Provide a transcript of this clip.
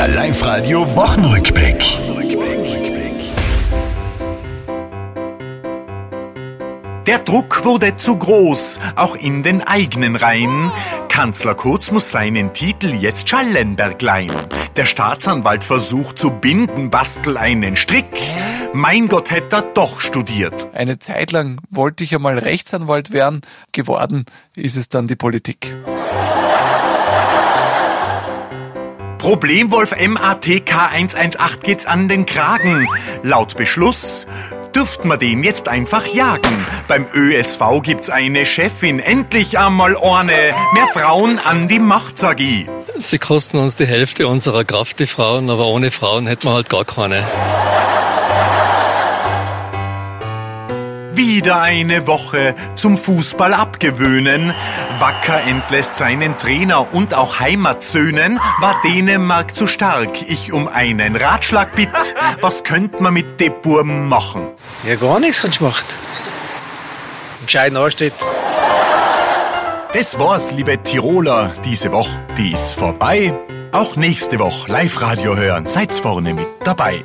Der Live-Radio Wochenrückblick. Der Druck wurde zu groß, auch in den eigenen Reihen. Kanzler Kurz muss seinen Titel jetzt Schallenberg leihen. Der Staatsanwalt versucht zu binden, bastel einen Strick. Mein Gott, hätte er doch studiert. Eine Zeit lang wollte ich einmal Rechtsanwalt werden. Geworden ist es dann die Politik. Problemwolf MATK 118 geht's an den Kragen. Laut Beschluss dürft man den jetzt einfach jagen. Beim ÖSV gibt's eine Chefin, endlich einmal Orne. Mehr Frauen an die Macht, sag ich. Sie kosten uns die Hälfte unserer Kraft, die Frauen, aber ohne Frauen hätten wir halt gar keine. Wieder eine Woche zum Fußball abgewöhnen. Wacker entlässt seinen Trainer und auch Heimatsöhnen. War Dänemark zu stark? Ich um einen Ratschlag bitt. Was könnt man mit de Burm machen? Ja, gar nichts du machen. Entscheiden ansteht. Das war's, liebe Tiroler. Diese Woche, die ist vorbei. Auch nächste Woche Live-Radio hören. Seid's vorne mit dabei.